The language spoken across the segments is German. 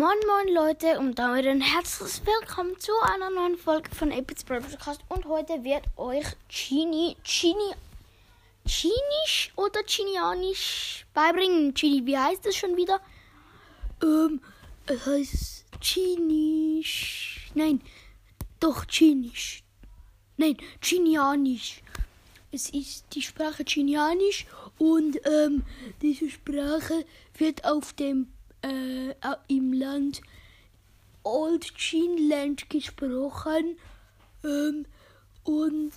Moin Moin Leute und damit ein herzliches Willkommen zu einer neuen Folge von Epics Podcast und heute wird euch Chini, Chini, Chinisch oder Chinianisch beibringen. Chini, wie heißt es schon wieder? Ähm, es heißt Chinisch. Nein, doch Chinisch. Nein, Chinianisch. Es ist die Sprache Chinianisch und ähm, diese Sprache wird auf dem äh, im Land Old Chinland gesprochen. Ähm, und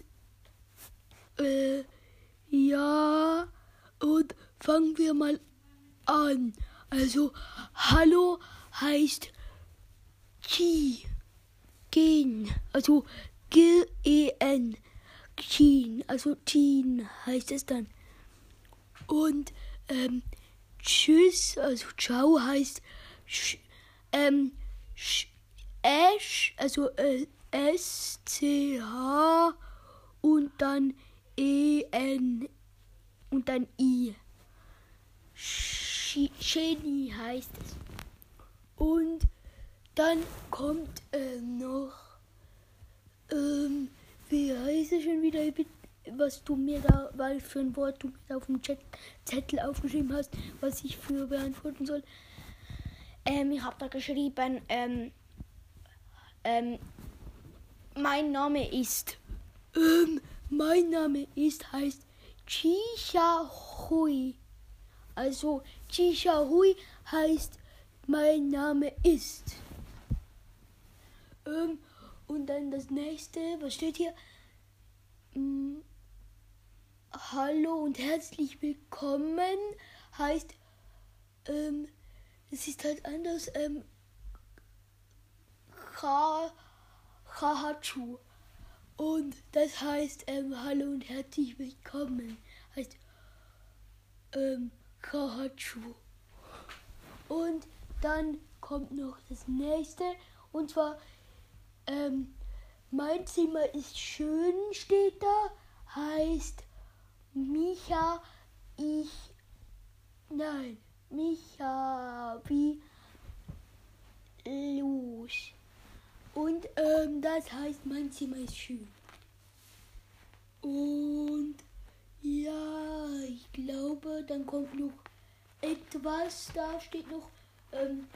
äh, ja, und fangen wir mal an. Also, Hallo heißt Chi. Gen. Also G-E-N. Chin. Also Chin heißt es dann. Und ähm, Tschüss, also Ciao heißt sch, ähm, sch, Esch, also äh, S-C-H und dann E-N und dann I. Genie heißt es. Und dann kommt äh, noch, ähm, wie heißt es schon wieder? Bitte? Was du mir da, weil für ein Wort du mir auf dem Chat Zettel aufgeschrieben hast, was ich für beantworten soll. Ähm, ich habe da geschrieben, ähm, ähm, mein Name ist, ähm, mein Name ist, heißt Chisha Hui. Also Chisha Hui heißt, mein Name ist. Ähm, und dann das nächste, was steht hier? Mm, Hallo und herzlich willkommen heißt, ähm, es ist halt anders, ähm, Kahachu. Und das heißt, ähm, Hallo und herzlich willkommen heißt, ähm, Kahachu. Und dann kommt noch das nächste und zwar, ähm, mein Zimmer ist schön, steht da, heißt, Micha, ich, nein, Micha, wie los. Und ähm, das heißt, mein Zimmer ist schön. Und ja, ich glaube, dann kommt noch etwas. Da steht noch, ähm,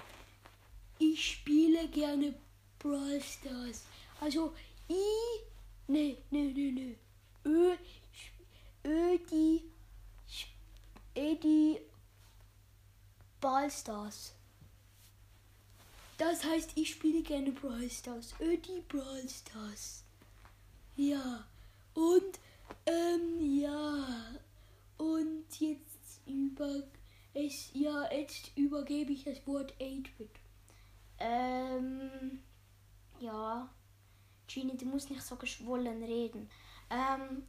ich spiele gerne Brawl Stars. Also, I, ne, ne, ne, ne. Ballstars. Das heißt, ich spiele gerne Brawl Stars. Ödi Brawl Stars. Ja. Und, ähm, ja. Und jetzt über, es, ja, jetzt übergebe ich das Wort 8-Bit. Ähm, ja. Genie, du musst nicht so geschwollen reden. Ähm,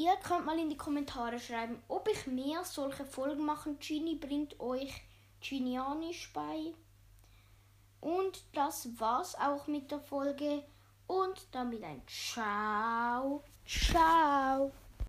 Ihr könnt mal in die Kommentare schreiben, ob ich mehr solche Folgen machen. Genie bringt euch Genianisch bei. Und das war's auch mit der Folge. Und damit ein Ciao. Ciao.